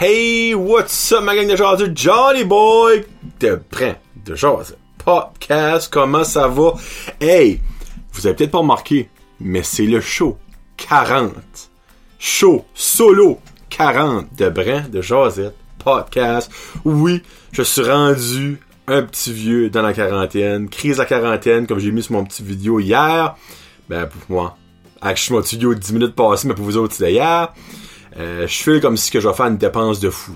Hey, what's up ma gang de jaseux? Johnny Boy de Brin de Jazz Podcast, comment ça va? Hey, vous avez peut-être pas remarqué, mais c'est le show 40. Show solo 40 de Brin de Jazette Podcast. Oui, je suis rendu un petit vieux dans la quarantaine. Crise à quarantaine, comme j'ai mis sur mon petit vidéo hier. Ben, pour moi, avec mon petit vidéo de 10 minutes passées, mais pour vous autres, c'était hier. Euh, je fais comme si que je vais faire une dépense de fou.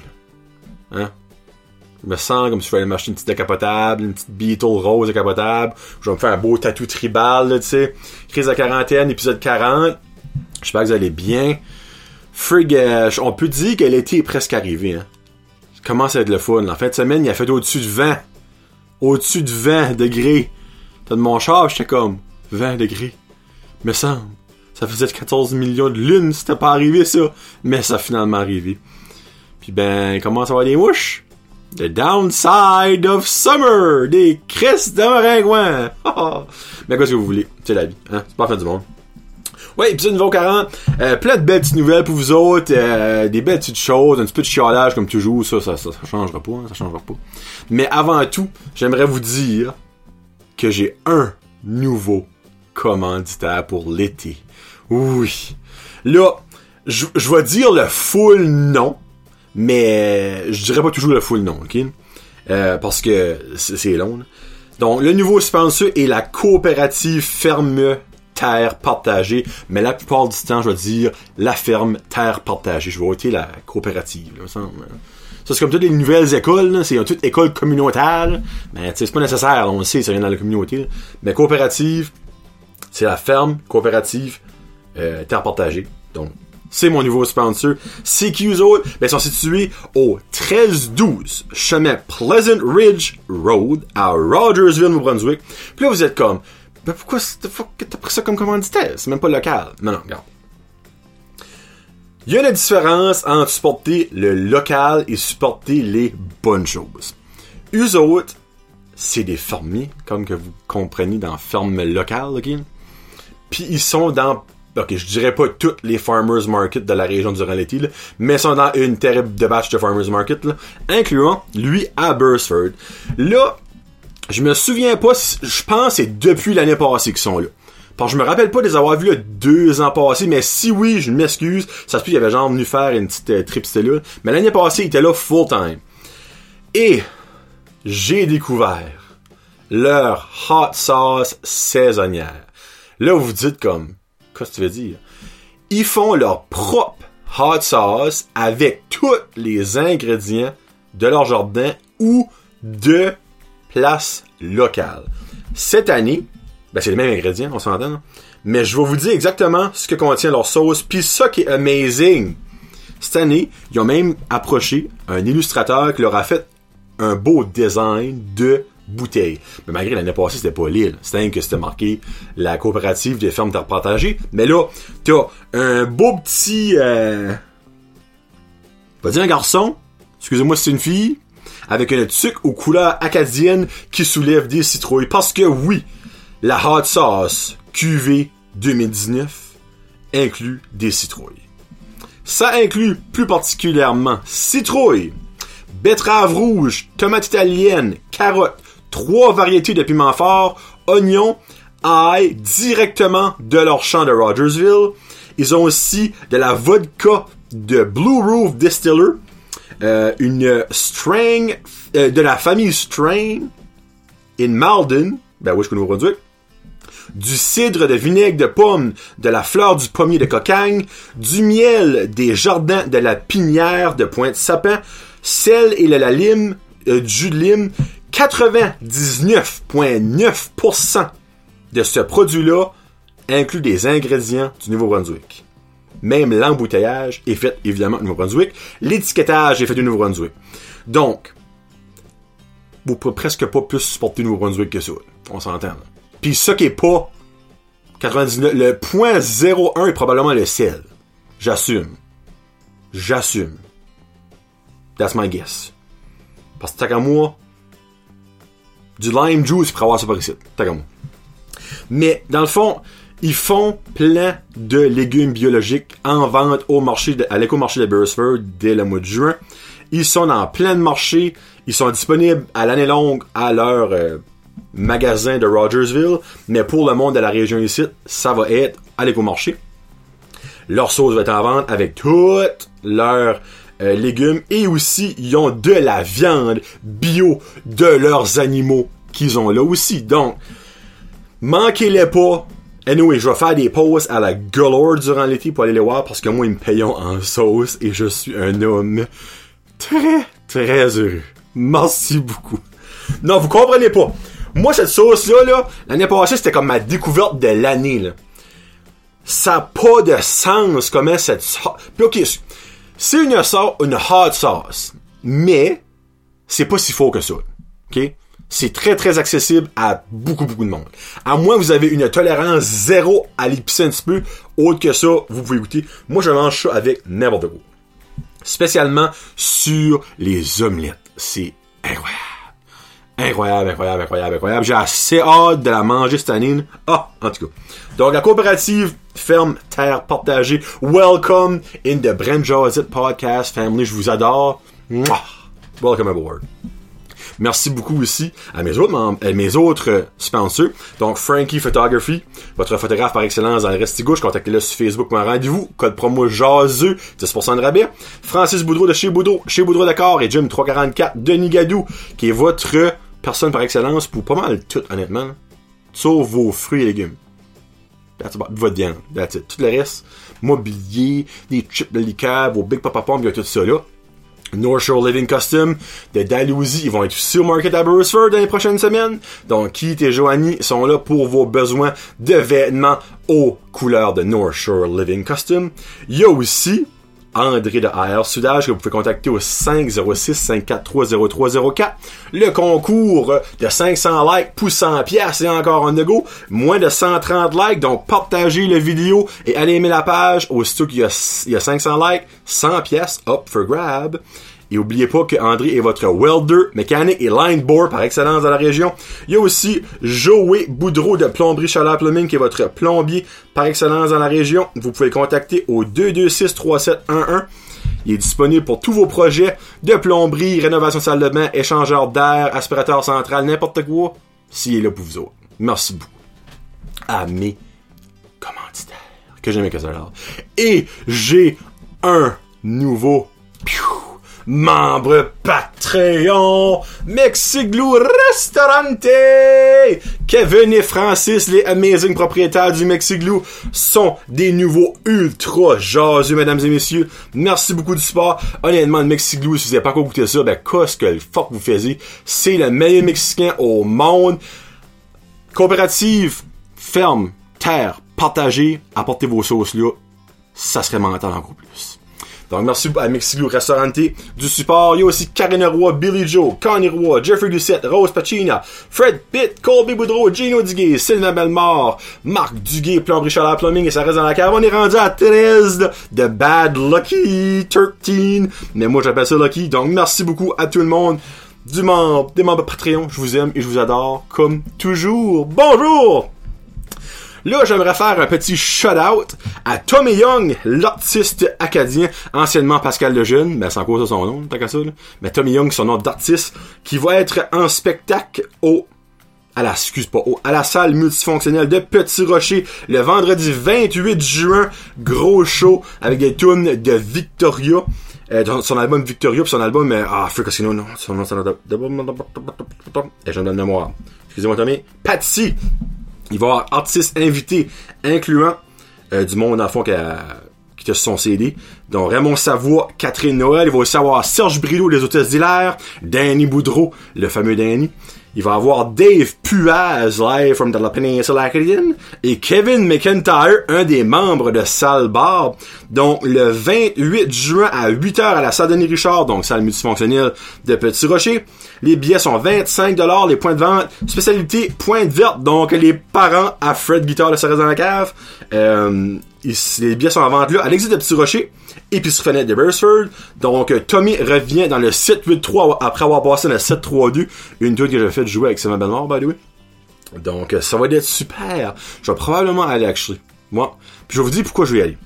Là. Hein? Je me sens comme si je vais aller m'acheter une petite décapotable, une petite Beetle rose décapotable. Je vais me faire un beau tatou tribal, tu sais. Crise à quarantaine, épisode 40. J'espère que vous allez bien. Frig, euh, on peut dire que l'été est presque arrivé. Hein. Ça commence à être le fun. En fin de semaine, il a fait au-dessus de 20. Au-dessus de 20 degrés. T'as de mon char, j'étais comme 20 degrés. Me semble. Ça faisait 14 millions de lunes, c'était pas arrivé ça. Mais ça a finalement arrivé. Puis ben, comment ça va les mouches? The downside of summer! Des crisses de maringouin! Mais qu'est-ce que vous voulez? C'est la vie, hein? C'est pas fait du monde. Ouais, épisode niveau 40. Euh, plein de belles petites nouvelles pour vous autres. Euh, des belles petites choses. Un petit peu de chiolage comme toujours. Ça, ça, ça, ça changera pas. Hein, ça changera pas. Mais avant tout, j'aimerais vous dire que j'ai un nouveau commanditaire pour l'été. Oui. Là, je vais dire le full nom, mais je dirais pas toujours le full nom, ok? Euh, parce que c'est long. Donc, le nouveau sponsor est la coopérative Ferme Terre Partagée, mais la plupart du temps, je vais dire la ferme Terre Partagée. Je vais ôter la coopérative, là, ça, ça c'est comme toutes les nouvelles écoles, c'est toutes écoles communautaires, mais c'est pas nécessaire, on le sait, ça vient dans la communauté. Mais coopérative, c'est la ferme coopérative euh, terre partagée. Donc, c'est mon nouveau sponsor. CQ's autres, ben, sont situés au 1312 chemin Pleasant Ridge Road à Rogersville, New Brunswick. Puis là, vous êtes comme, ben pourquoi t'as pris ça comme commanditaire? C'est même pas local. Non, non, regarde. Il y a une différence entre supporter le local et supporter les bonnes choses. Eux c'est des fermiers, comme que vous comprenez dans ferme locale, ok? Puis ils sont dans ok, je dirais pas toutes les farmers market de la région durant l'été, mais sont dans une terrible de batch de farmers market, là, incluant lui à Bursford. Là, je me souviens pas, je pense que c'est depuis l'année passée qu'ils sont là. Parce que je me rappelle pas les avoir vus là, deux ans passés, mais si oui, je m'excuse, ça se peut qu'il avait genre venu faire une petite euh, trip là. Mais l'année passée, il était là full time. Et j'ai découvert leur hot sauce saisonnière. Là, vous vous dites comme, qu'est-ce que tu veux dire? Ils font leur propre hot sauce avec tous les ingrédients de leur jardin ou de place locale. Cette année, ben c'est les mêmes ingrédients, on s'entend, mais je vais vous dire exactement ce que contient leur sauce, puis ça qui est amazing. Cette année, ils ont même approché un illustrateur qui leur a fait un beau design de bouteille. Mais malgré l'année passée, c'était pas l'île. C'était que c'était marqué la coopérative des fermes terre partagées. Mais là, t'as un beau petit, euh, pas dire un garçon. Excusez-moi c'est une fille. Avec une tuque aux couleurs acadiennes qui soulève des citrouilles. Parce que oui, la hot sauce QV 2019 inclut des citrouilles. Ça inclut plus particulièrement citrouilles, betterave rouge, tomate italienne, carotte, trois variétés de piments forts, oignons, ail, directement de leur champ de Rogersville. Ils ont aussi de la vodka de Blue Roof Distiller, euh, une strain euh, de la famille Strain in Malden, ben oui, je connais produit, du cidre de vinaigre de pomme, de la fleur du pommier de cocagne, du miel des jardins de la pinière de Pointe-Sapin, sel et la lime, euh, du jus de lime, 99,9% de ce produit-là inclut des ingrédients du Nouveau-Brunswick. Même l'embouteillage est fait évidemment du Nouveau-Brunswick. L'étiquetage est fait du Nouveau-Brunswick. Donc, vous pouvez presque pas plus supporter le Nouveau-Brunswick que ça. On s'entend. Puis ça qui est pas 99, le point 01 est probablement le sel. J'assume. J'assume. That's my guess. Parce que moi, du lime juice pour avoir ça par ici. Qu'à moi. Mais, dans le fond, Ils font plein de légumes biologiques en vente au marché à l'éco-marché de Beresford dès le mois de juin. Ils sont dans plein de marchés. Ils sont disponibles à l'année longue à leur euh, magasin de Rogersville. Mais pour le monde de la région ici, ça va être à l'éco-marché. Leur sauce va être en vente avec toutes leurs euh, légumes. Et aussi, ils ont de la viande bio de leurs animaux qu'ils ont là aussi. Donc, manquez-les pas. Anyway, je vais faire des pauses à la galore durant l'été pour aller les voir parce que moi, ils me payent en sauce et je suis un homme très, très heureux. Merci beaucoup. Non, vous comprenez pas. Moi, cette sauce-là, là, l'année passée, c'était comme ma découverte de l'année. Ça n'a pas de sens comment cette sauce... Puis ok, c'est une une hot sauce. Mais, c'est pas si faux que ça. Ok? C'est très très accessible à beaucoup beaucoup de monde. À moins que vous avez une tolérance zéro à l'épicer un petit peu, autre que ça, vous pouvez goûter. Moi, je mange ça avec n'importe quoi. Spécialement sur les omelettes. C'est incroyable. Incroyable, incroyable, incroyable, incroyable. J'ai assez hâte de la manger cette année. Ah, en tout cas. Donc, la coopérative ferme terre partagée. Welcome in the Brent Josette Podcast Family. Je vous adore. Welcome aboard. Merci beaucoup aussi à mes autres membres, mes autres euh, sponsors. Donc, Frankie Photography, votre photographe par excellence dans le Restigouche. Contactez-le sur Facebook pour un rendez-vous. Code promo jaseux, 10% de rabais. Francis Boudreau de chez Boudreau, chez Boudreau d'accord et Jim 344 de Nigadou, qui est votre personne par excellence pour pas mal tout, honnêtement. Sauf vos fruits et légumes. That's about votre viande. That's it. Tout le reste, mobilier, des chips de liqueur, vos Big Papa a tout ça là. North Shore Living Custom de Dalhousie, ils vont être sur Market à Burrisford dans les prochaines semaines. Donc, Keith et Joanie sont là pour vos besoins de vêtements aux couleurs de North Shore Living Custom. Il y a aussi André de AR Sudage que vous pouvez contacter au 506-543-0304. Le concours de 500 likes pour 100 pièces et encore un go. Moins de 130 likes, donc partagez la vidéo et allez aimer la page. Aussitôt qu'il y y a 500 likes, 100 pièces up for grab. Et oubliez pas que André est votre welder, mécanique et line par excellence dans la région. Il y a aussi Joey Boudreau de Plomberie Chaleur Plumbing qui est votre plombier par excellence dans la région. Vous pouvez contacter au 226-3711. Il est disponible pour tous vos projets de plomberie, rénovation de salle de bain, échangeur d'air, aspirateur central, n'importe quoi. S'il est là pour vous autres. Merci beaucoup. À mes commanditaires. Que j'aime que ça Et j'ai un nouveau membre Patreon, Mexiglou Restaurante. Kevin et Francis, les amazing propriétaires du Mexiglou, sont des nouveaux ultra jaseux, mesdames et messieurs. Merci beaucoup du support. Honnêtement, le Mexiglou, si vous n'avez pas encore goûté ça, ben, qu'est-ce que le fuck vous faisiez? C'est le meilleur Mexicain au monde. Coopérative, ferme, terre, partagez, apportez vos sauces là. Ça serait mental encore plus. Donc, merci à Mexiglou Restaurante du support. Il y a aussi Karine Roy, Billy Joe, Connie Roy, Jeffrey Doucette, Rose Pacina, Fred Pitt, Colby Boudreau, Gino Duguay, Sylvain Belmore, Marc Duguay, Plomberie Chaleur Plumbing et ça reste dans la cave. On est rendu à 13 de Bad Lucky 13. Mais moi, j'appelle ça Lucky. Donc, merci beaucoup à tout le monde du membre, des membres Patreon. Je vous aime et je vous adore comme toujours. Bonjour! Là, j'aimerais faire un petit shout-out à Tommy Young, l'artiste acadien, anciennement Pascal Lejeune, ben c'est encore ça son nom, tant qu'à ça, là. Mais Tommy Young, son nom d'artiste, qui va être en spectacle au à la, excuse pas, au, à la salle multifonctionnelle de Petit Rocher le vendredi 28 juin. Gros show avec des tunes de Victoria. Euh, son album Victoria puis son album euh, ah Freak Casino non son nom c'est et j'en donne mémoire excusez-moi Tommy Patsy il va y avoir artistes invités, incluant euh, du monde, en fond, qui, te sont CD. Donc, Raymond Savoie, Catherine Noël. Il va aussi avoir Serge Brillo, les hôtesses d'Hilaire. Danny Boudreau, le fameux Danny. Il va avoir Dave Puaz, live from the Peninsula Acadian, et Kevin McIntyre, un des membres de Salle Bar, donc le 28 juin à 8h à la salle Denis Richard, donc salle multifonctionnelle de Petit Rocher. Les billets sont 25 les points de vente, spécialité pointe verte, donc les parents à Fred Guitar de Sarah dans cave. Euh, les billets sont en vente là, à l'exit de Petit Rocher, épicerie fenêtre de Beresford. Donc, Tommy revient dans le 7-8-3 après avoir passé le 7-3-2, une tour que j'ai fait jouer avec Simon Belmore, by the way. Donc, ça va être super. Je vais probablement aller actually. Moi. Puis je vais vous dire pourquoi je vais y aller.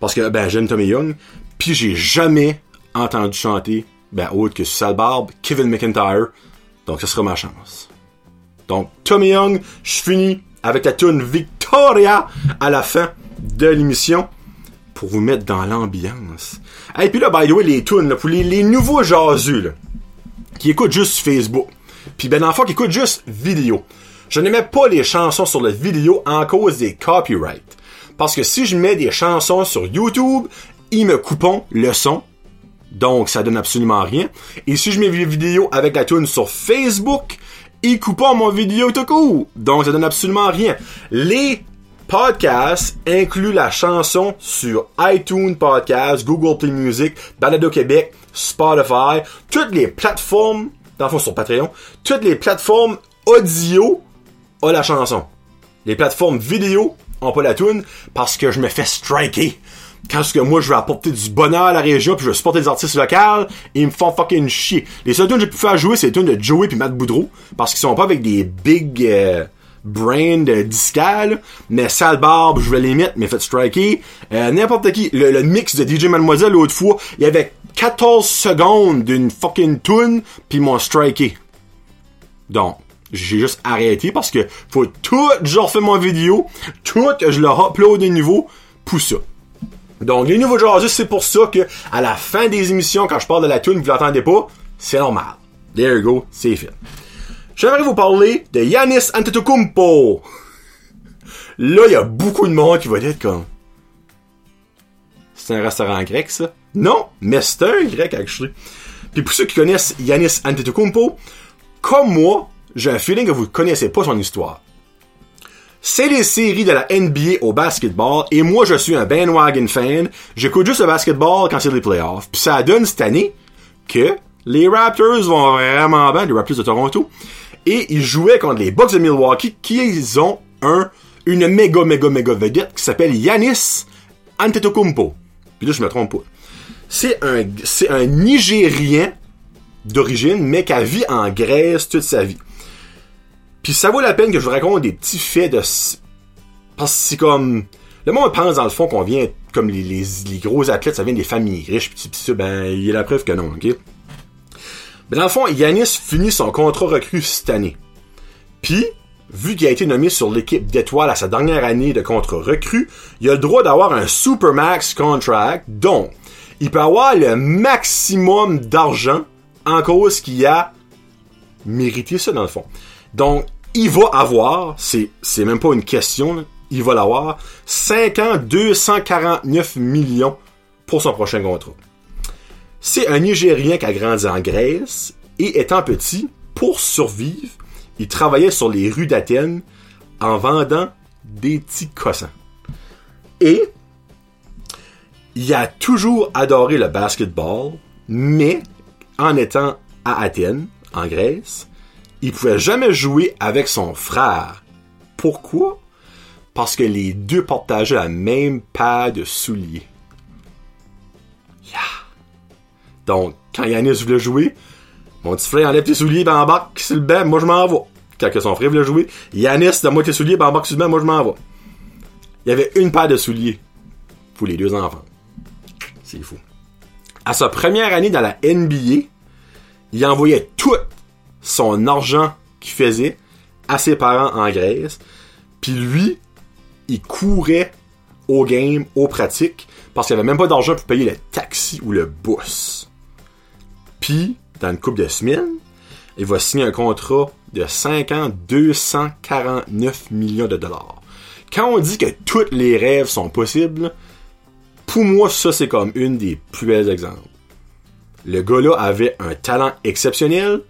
Parce que, ben, j'aime Tommy Young. Puis j'ai jamais entendu chanter, ben, autre que Sal Barbe, Kevin McIntyre. Donc, ça sera ma chance. Donc, Tommy Young, je finis avec la tune Victoria à la fin de l'émission pour vous mettre dans l'ambiance. Et puis là, by the way, les tunes, pour les, nouveaux jaseux, là, qui écoutent juste Facebook, puis ben enfant qui écoutent juste vidéo. Je ne mets pas les chansons sur la vidéo en cause des copyrights. Parce que si je mets des chansons sur YouTube, ils me coupent le son. Donc, ça donne absolument rien. Et si je mets des vidéos avec la tune sur Facebook, ils coupent mon vidéo tout court. Donc, ça donne absolument rien. Les podcasts incluent la chanson sur iTunes Podcast, Google Play Music, Balado Québec, Spotify, toutes les plateformes, dans le fond sur Patreon, toutes les plateformes audio ont la chanson. Les plateformes vidéo ont pas la tune parce que je me fais striker. Quand ce que moi je veux apporter du bonheur à la région puis je veux supporter des artistes locaux, ils me font fucking chier. Les seules tunes que j'ai pu faire jouer c'est les tunes de Joey puis Matt Boudreau parce qu'ils sont pas avec des big euh, brand euh, discales, mais sale barbe, je vais les mettre, mais faites striker. Euh, n'importe qui. Le, mix de DJ Mademoiselle l'autre fois, il y avait 14 secondes d'une fucking tune puis mon striké. Donc, j'ai juste arrêté parce que faut tout, je refais mon vidéo, tout, je le upload de nouveau pour ça. Donc, les nouveaux joueurs, c'est pour ça que, à la fin des émissions, quand je parle de la tune, vous l'entendez pas, c'est normal. There you go, c'est fait. J'aimerais vous parler de Yanis Antetokounmpo. Là, il y a beaucoup de monde qui va être comme... C'est un restaurant grec, ça? Non, mais c'est un grec, actually. Puis pour ceux qui connaissent Yanis Antetokounmpo, comme moi, j'ai un feeling que vous ne connaissez pas son histoire. C'est les séries de la NBA au basketball et moi je suis un bandwagon fan. J'écoute juste le basketball quand c'est les playoffs. Puis ça donne cette année que les Raptors vont vraiment bien, les Raptors de Toronto, et ils jouaient contre les Bucks de Milwaukee qui ont un une méga méga méga vedette qui s'appelle Yanis Antetokounmpo. Puis là je me trompe pas. C'est un c'est un Nigérien d'origine mais qui a vécu en Grèce toute sa vie. Puis ça vaut la peine que je vous raconte des petits faits de parce que c'est comme le monde pense dans le fond qu'on vient comme les, gros athlètes, ça vient des familles riches, pis, ça, ben, il y a la preuve que non, ok? Mais dans le fond, Yanis finit son contrat recru cette année. Puis, vu qu'il a été nommé sur l'équipe d'étoiles à sa dernière année de contrat recru, il a le droit d'avoir un Supermax contract, donc il peut avoir le maximum d'argent en cause qu'il a mérité ça dans le fond. Donc, il va avoir, c'est, c'est même pas une question, il va l'avoir, 5 ans, 249 millions pour son prochain contrat. C'est un Nigérien qui a grandi en Grèce et étant petit, pour survivre, il travaillait sur les rues d'Athènes en vendant des petits cossins. Et il a toujours adoré le basketball, mais en étant à Athènes, en Grèce, il pouvait jamais jouer avec son frère. Pourquoi? Parce que les deux partageaient la même paire de souliers. Donc, quand Yanis voulait jouer, mon petit frère enlève tes souliers, ben embarque sur le banc, moi je m'en vais. Quand son frère voulait jouer, Yanis, donne-moi tes souliers, ben embarque sur le banc, moi je m'en vais. Il y avait une paire de souliers pour les deux enfants. C'est fou. À sa première année dans la NBA, il envoyait tout son argent qu'il faisait à ses parents en Grèce. Puis lui, il courait au game, aux pratiques, parce qu'il avait même pas d'argent pour payer le taxi ou le bus. Puis, dans une couple de semaines, il va signer un contrat de 5 ans, 249 millions de dollars. Quand on dit que tous les rêves sont possibles, pour moi, ça, c'est comme une des plus belles exemples. Le gars-là avait un talent exceptionnel,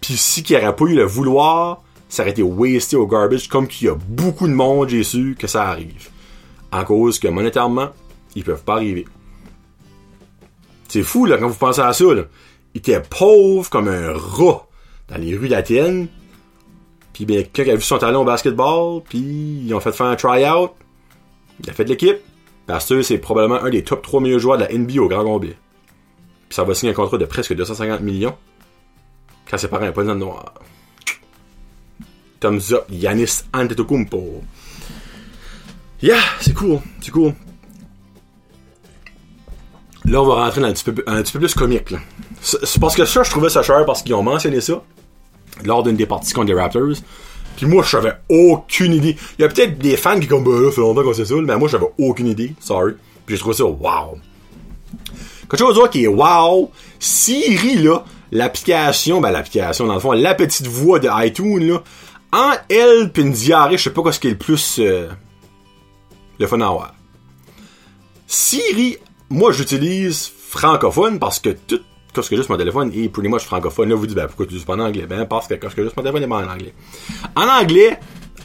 puis si qu'il n'aurait pas eu le vouloir, ça aurait été wasté au garbage, comme qu'il y a beaucoup de monde, j'ai su, que ça arrive. En cause que monétairement, ils peuvent pas arriver. C'est fou, là, quand vous pensez à ça. Il était pauvre comme un rat dans les rues d'Athènes. Puis ben, quelqu'un a vu son talent au basketball, puis ils ont fait faire un try-out. Il a fait de l'équipe. Parce que c'est probablement un des top 3 meilleurs joueurs de la NBA au grand complet. Puis ça va signer un contrat de presque 250 millions. Quand ses parents n'ont pas de noir. thumbs up, Yanis Antetokounmpo. Yeah, c'est cool, c'est cool. Là, on va rentrer dans un petit peu, un petit peu plus comique, là. C'est parce que ça, je trouvais ça cher parce qu'ils ont mentionné ça lors d'une des parties contre les Raptors. Puis moi, je savais aucune idée. Il y a peut-être des fans qui comme, bah là, ça fait longtemps qu'on sait ça, mais moi, j'avais aucune idée. Sorry. Puis j'ai trouvé ça wow. Quelque chose d'autre qui est wow, Siri, là, l'application, ben l'application, dans le fond, la petite voix de iTunes, là, en elle pis une diarrhée, je sais pas quoi ce qui est le plus euh, le fun à. Siri, moi j'utilise francophone parce que tout ce que juste mon téléphone est pretty much francophone. Là, vous dites, ben pourquoi tu utilises pas en anglais? Ben parce que ce que juste mon téléphone est pas en anglais. En anglais,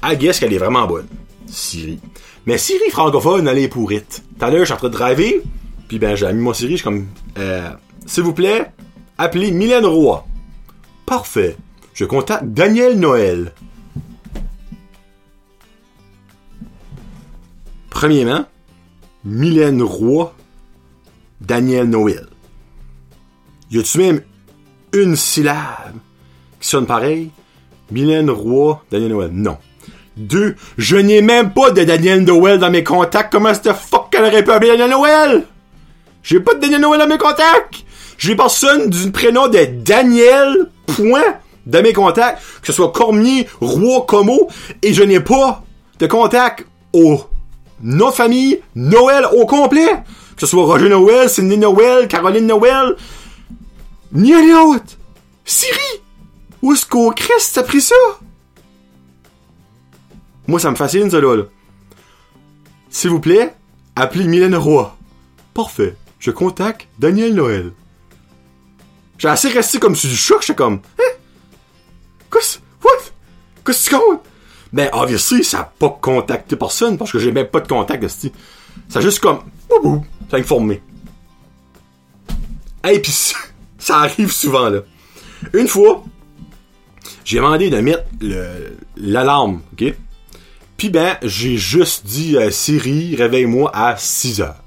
I guess qu'elle est vraiment bonne. Siri. Mais Siri francophone, elle est pourrite. Tout à l'heure, je suis en train de driver, puis ben j'ai mis mon Siri, je suis comme, euh, s'il vous plaît, appelez Mylène Roy. Parfait. Je contacte Daniel Noël. Premièrement, Mylène Roy, Daniel Noël. Y a-tu même une syllabe qui sonne pareil? Mylène Roy, Daniel Noël. Non. Deux, je n'ai même pas de Daniel Noël dans mes contacts. Comment que fuck qu'elle aurait pu appeler Daniel Noël? J'ai pas de Daniel Noël dans mes contacts. J'ai personne du prénom de Daniel, point, dans mes contacts. Que ce soit Cormier, Roy, Como. Et je n'ai pas de contact au nom famille, Noël au complet. Que ce soit Roger Noël, Cindy Noël, Caroline Noël. Ni un autre. Siri! Où est-ce qu'au Christ t'as pris ça? Moi, ça me fascine, ça, là. S'il vous plaît, appelez Mylène Roy. Parfait. Je contacte Daniel Noël. J'ai assez resté comme sur du choc, j'étais comme, hein? Qu'est-ce, what? Qu'est-ce que tu comptes? Ben, obviously, ça a pas contacté personne, parce que j'ai même pas de contact, de Ça juste comme, bou bou, ça informé. Hey, pis ça, arrive souvent, là. Une fois, j'ai demandé de mettre l'alarme, ok? Puis ben, j'ai juste dit Siri, réveille-moi à 6 heures.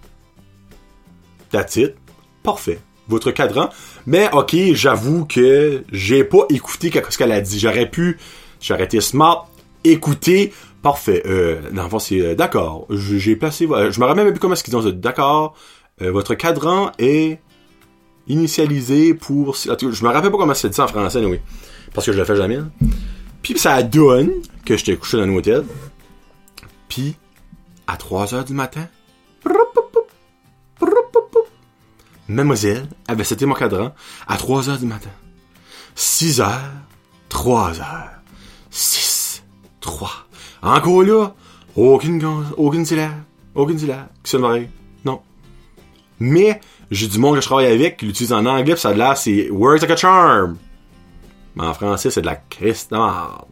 That's it. Parfait. Votre cadran. Mais ok, j'avoue que j'ai pas écouté ce qu'elle a dit. J'aurais pu, j'aurais été smart, écouter. Parfait. Euh, dans le fond, c'est euh, d'accord. J'ai placé. euh, Je me rappelle même plus comment est-ce qu'ils ont dit. D'accord. euh, votre cadran est initialisé pour. Je me rappelle pas comment c'est dit en français, oui. Parce que je le fais jamais. là. Puis ça donne que j'étais couché dans un hôtel. Puis, à 3 heures du matin, Mademoiselle avait c'était mon cadran à 3 heures du matin. 6 heures, 3 heures, 6, 3. Encore là, aucune, aucune syllabe, aucune syllabe qui sonne pareil. Non. Mais, j'ai du monde que je travaille avec qui l'utilise en anglais, pis ça a l'air, c'est words like a charm. Mais en français, c'est de la de merde.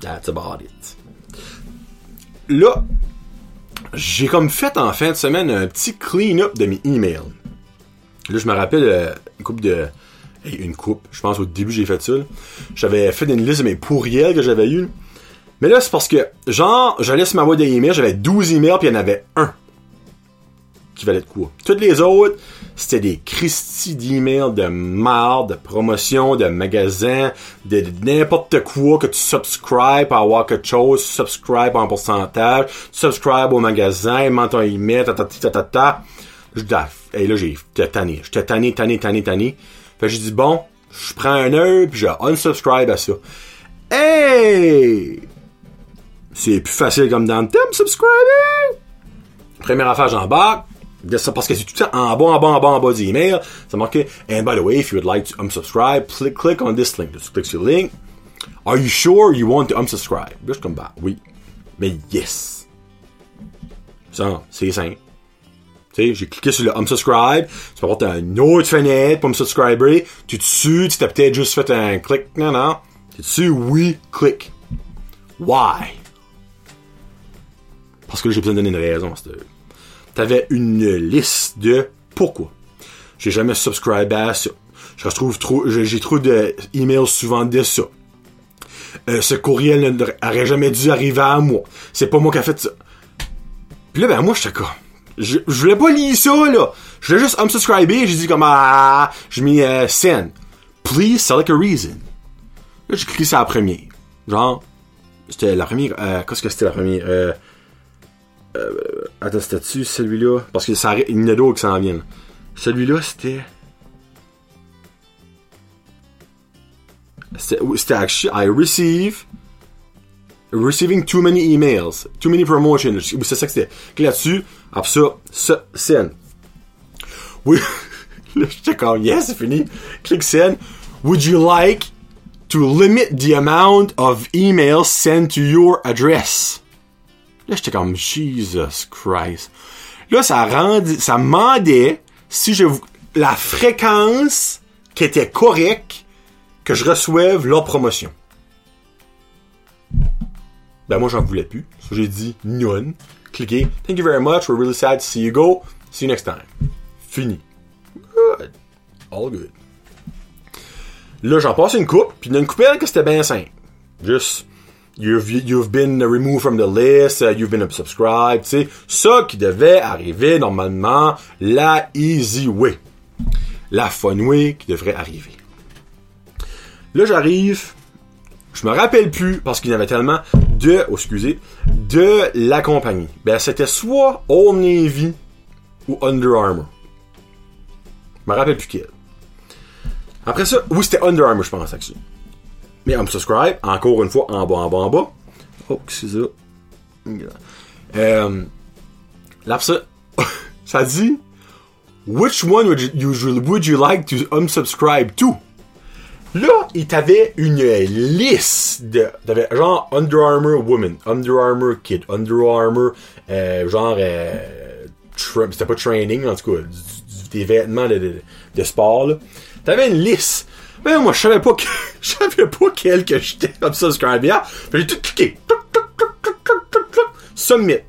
That's about it. Là, j'ai comme fait en fin de semaine un petit clean-up de mes emails. Là, je me rappelle euh, une coupe de... hey, une coupe. Je pense au début, j'ai fait ça. là. J'avais fait une liste de mes pourriels que j'avais eu. Mais là, c'est parce que, genre, j'allais sur ma boîte d'emails, j'avais 12 emails, puis il y en avait un qui valait de quoi. Toutes les autres, c'était des Christie d'emails de marde, de promotion, de magasins, de, n'importe quoi que tu subscribes pour avoir quelque chose, tu subscribes en pourcentage, tu subscribes au magasin, mets ton email, ta ta ta ta ta ta. Je dis, ah, là, j'étais tanné, j'étais tanné, tanné, tanné, tanné. Fait j'ai dit, bon, je prends un heure, puis je unsubscribe à ça. Hey! C'est plus facile comme dans le thème, subscriber! Première affaire, j'embarque. Parce que c'est tout temps en bas, en bas, en bas, en bas du email. Ça marqué, and by the way, if you would like to unsubscribe, click, click on this link. Tu cliques sur le link. Are you sure you want to unsubscribe? Là, je comme, bah, oui. Mais yes. Ça, c'est simple. Tu sais, j'ai cliqué sur le unsubscribe. Tu peux avoir une autre fenêtre pour me subscriber. Tu es dessus, tu t'as peut-être juste fait un clic. Non, non. Tu es dessus, oui, click. Why? Parce que j'ai besoin de donner une raison T'avais une liste de pourquoi. J'ai jamais subscribé à ça. Je retrouve trop, j'ai trop de emails souvent de ça. Euh, ce courriel n'aurait jamais dû arriver à moi. C'est pas moi qui a fait ça. Puis là, ben, moi, j'étais comme, je, je voulais pas lire ça, là. Je voulais juste unsubscriber, j'ai dit comme, ah, j'ai mis, euh, send. Please select a reason. Là, j'ai cliqué sur la première. Genre, c'était la première, euh, qu'est-ce que c'était la première, euh, euh, attends, c'était-tu celui-là? Parce que ça, il y en a d'autres qui s'en viennent. Celui-là, c'était, c'était, actually, I receive, receiving too many emails, too many promotions. C'est ça que c'était. Là-dessus, après ça. Oui, là, j'étais comme, yes, c'est fini. Clique send. Would you like to limit the amount of emails sent to your address? Là, j'étais comme, Jesus Christ. Là, ça rendait, ça demandait si je, la fréquence qui était correcte que je reçoive leur promotion. Ben, moi, j'en voulais plus. J'ai dit none. Cliquez. Thank you very much. We're really sad to see you go. See you next time. Fini. Good. All good. Là, j'en passe une coupe, puis une coupelle que c'était bien simple. Juste, you've, you've been removed from the list, uh, you've been unsubscribed, tu sais. Ça qui devait arriver normalement, la easy way. La fun way qui devrait arriver. Là, j'arrive, je me rappelle plus, parce qu'il y en avait tellement de, oh, excusez, de la compagnie. Ben, c'était soit Old Navy ou Under Armour. Je me rappelle plus quel. Après ça, oui, c'était Under Armour, je pense, actually. Mais unsubscribe, encore une fois, en bas, en bas, en bas. Oh, c'est ça. Euh, ça, ça dit, Which one would you, would you like to unsubscribe to? Là, il t'avait une liste de, t'avais genre Under Armour Woman, Under Armour Kid, Under Armour, euh, genre, euh, c'était pas training, en tout cas, du, du, des vêtements de, de, de sport. T'avais une liste. Mais moi, je savais pas que, je savais pas quel que j'étais comme subscribe à. J'ai tout cliqué. Submit.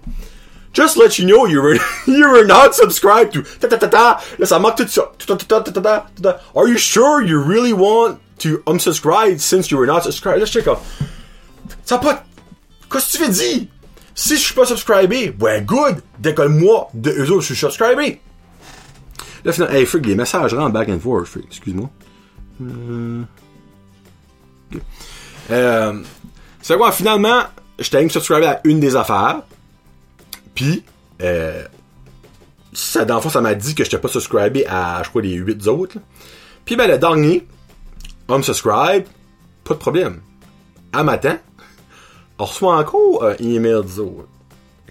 Just let you know you were, you were not subscribed to. Ta, ta, ta, ta. Là, ça marque tout ça. Are you sure you really want to unsubscribe since you were not subscribed? Là, je sais comme, ça pas, qu'est-ce que tu veux dire? Si je suis pas subscribé, ben good, décolle-moi de eux autres, je suis subscribé. Là, finalement, hey, freak, les messages rentrent back and forth, freak, excuse-moi. Euh... C'est quoi, finalement, j'étais subscribé à une des affaires. Puis, euh, ça, dans le fond, ça m'a dit que j'étais pas subscribé à, je crois, les 8 autres. Puis, ben, le dernier, unsubscribe, pas de problème. À matin, on reçoit encore un email autres.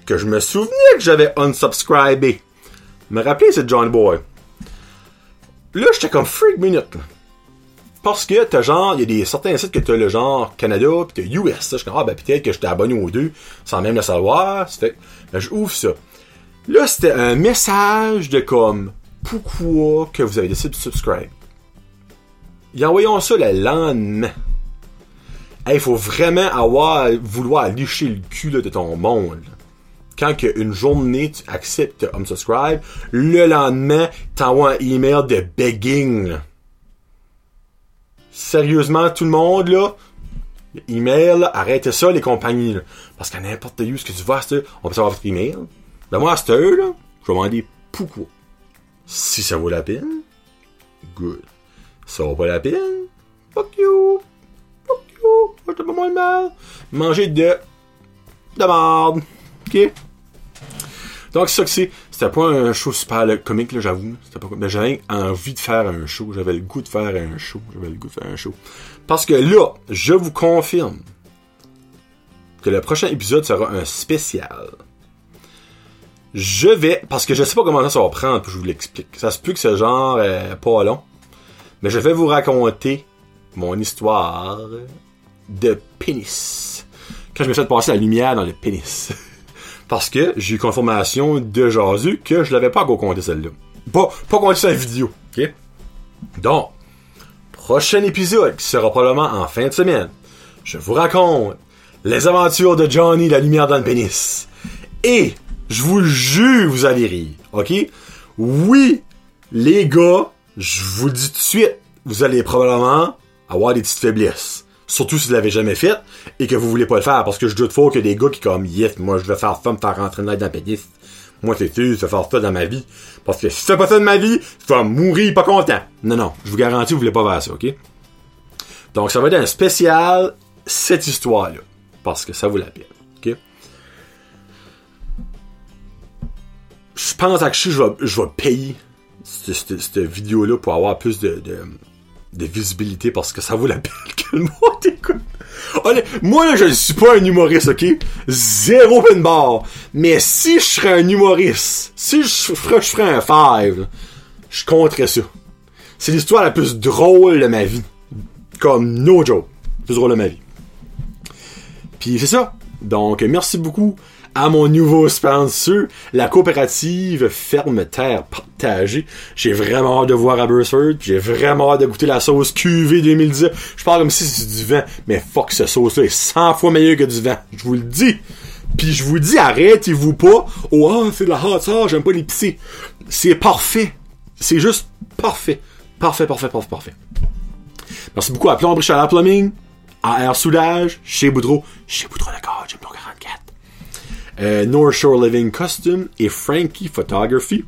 Que je me souvenais que j'avais unsubscribé. Me rappeler, c'est John Boy? Là, j'étais comme freak minute. Parce que t'as genre, il y a des certains sites que t'as le genre Canada pis t'as US. Je suis comme, ah ben peut-être que j'étais abonné aux deux sans même le savoir. Fait ben, je ouvre ça. Là, c'était un message de comme pourquoi que vous avez décidé de subscribe? Et envoyons ça le lendemain. Il faut vraiment avoir vouloir licher le cul de ton monde. Quand une journée tu acceptes unsubscribe, le lendemain, t'envoies un email de begging. Sérieusement, tout le monde, là, email, arrêtez ça, les compagnies, là. Parce qu'à n'importe où, ce que tu vois, on peut savoir votre email. Ben, moi, à cette là, je vais demander pourquoi. Si ça vaut la peine, good. Ça vaut pas la peine, fuck you. Fuck you. Pas moins mal. Manger de, de merde. Ok? Donc, c'est ça que c'est. C'était pas un show super comique, là, j'avoue. Mais j'avais envie de faire un show. J'avais le goût de faire un show. J'avais le goût de faire un show. Parce que là, je vous confirme que le prochain épisode sera un spécial. Je vais, parce que je sais pas comment ça va prendre, je vous l'explique. Ça se peut que ce genre euh, pas long. Mais je vais vous raconter mon histoire de pénis. Quand je me suis passer la lumière dans le pénis. Parce que j'ai eu confirmation de Jazu que je l'avais pas encore compté celle-là. Pas, pas compté la vidéo. OK? Donc, prochain épisode qui sera probablement en fin de semaine. Je vous raconte les aventures de Johnny la lumière dans le pénis. Et je vous jure, vous allez rire. OK? Oui, les gars, je vous le dis tout de suite, vous allez probablement avoir des petites faiblesses. Surtout si vous l'avez jamais fait et que vous voulez pas le faire. Parce que je doute fort que des gars qui comme yes, moi je vais faire ça, me faire rentrer dans pénis. Moi c'est sûr, je vais faire ça dans ma vie. Parce que si fais pas ça de ma vie, je vais mourir pas content. Non, non, je vous garantis, vous voulez pas faire ça, ok? Donc ça va être un spécial cette histoire-là. Parce que ça vaut la peine. OK? Je pense que je vais, je vais payer cette, cette vidéo-là pour avoir plus de, de visibilité parce que ça vaut la peine que le monde écoute. Moi, je ne suis pas un humoriste, ok? Zéro open bar. Mais si je serais un humoriste, si je ferais, je ferais un five, je compterais ça. C'est l'histoire la plus drôle de ma vie. Comme no joke. Plus drôle de ma vie. Puis c'est ça. Donc, merci beaucoup à mon nouveau sponsor, la coopérative Ferme Terre Partagée. J'ai vraiment hâte de voir Aberford. J'ai vraiment hâte de goûter la sauce QV 2010. Je parle comme si c'était du vin, mais fuck, ce sauce-là est 100 fois meilleur que du vin. Je vous le dis. Puis je vous dis, arrêtez-vous pas. Oh, ah, c'est de la hot sauce, j'aime pas l'épicé. C'est parfait. C'est juste parfait. Parfait, parfait, parfait, parfait. Merci beaucoup à Plomberie Chaleur Plumbing, à Air Soudage, chez Boudreau, chez Boudreau 44. Euh, North Shore Living Custom et Frankie Photography.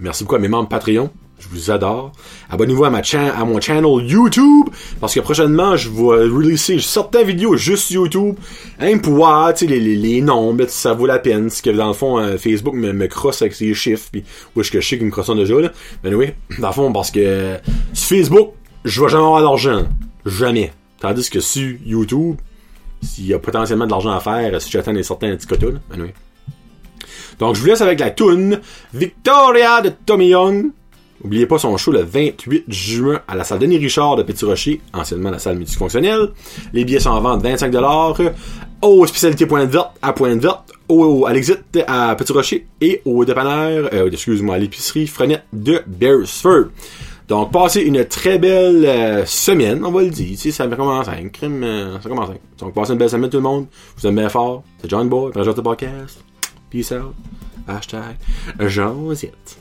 Merci beaucoup à mes membres Patreon. Je vous adore. Abonnez-vous à, ma cha- à mon channel YouTube parce que prochainement, je vais releaser certaines vidéos juste YouTube. Hein, pour voir les, les, les nombres, ça vaut la peine. Ce que dans le fond, euh, Facebook me, me crosse avec ses chiffres. Puis, est-ce que je sais qu'il me crosse déjà, là. Mais oui, dans le fond, parce que euh, sur Facebook, je vais jamais avoir d'argent. Jamais. Tandis que sur YouTube, s'il y a potentiellement de l'argent à faire, si certains petits quotas, là. Ben oui. Donc, je vous laisse avec la toune Victoria de Tommy Young. N'oubliez pas son show le 28 juin à la salle Denis Richard de Petit Rocher, anciennement la salle multifonctionnelle. Les billets sont en vente 25$ au spécialité Pointe Verte à Pointe Verte, au, à l'exit à Petit Rocher et au dépanneur, euh, excuse-moi, à l'épicerie Frenette de Beresford. Donc, passez une très belle euh, semaine, on va le dire. Tu sais, ça commence à un crime, euh, ça commence à Donc, passez une belle semaine tout le monde. Vous aime bien fort. C'est John Boy, présentateur de podcast. Peace out. Hashtag Josette.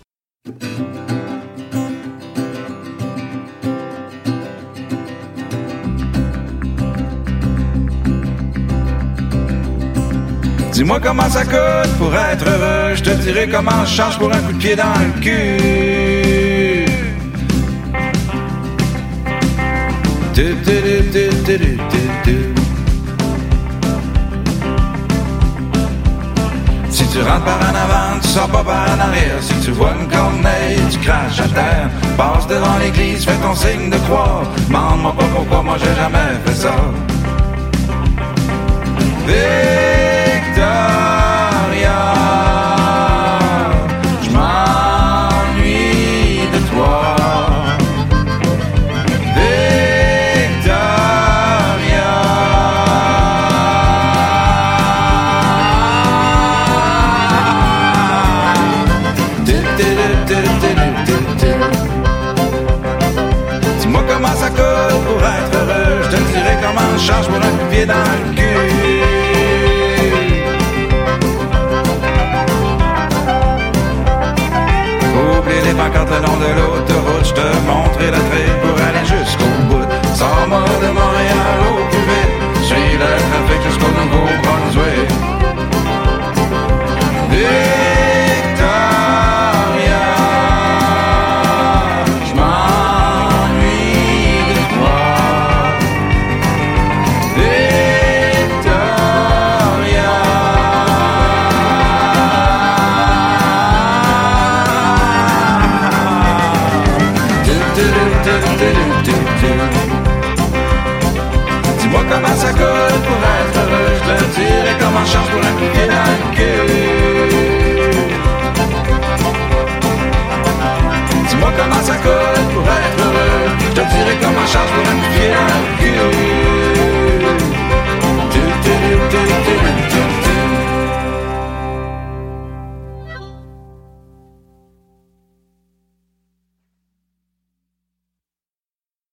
Dis-moi comment ça coûte pour être heureux. Je te dirai comment je change pour un coup de pied dans le cul. Si tu rentres par en avant, tu sors pas par en arrière. Si tu vois une corneille, tu craches à terre. Passe devant l'église, fais ton signe de croix. Demande-moi pas pourquoi, moi j'ai jamais fait ça. Sors-moi de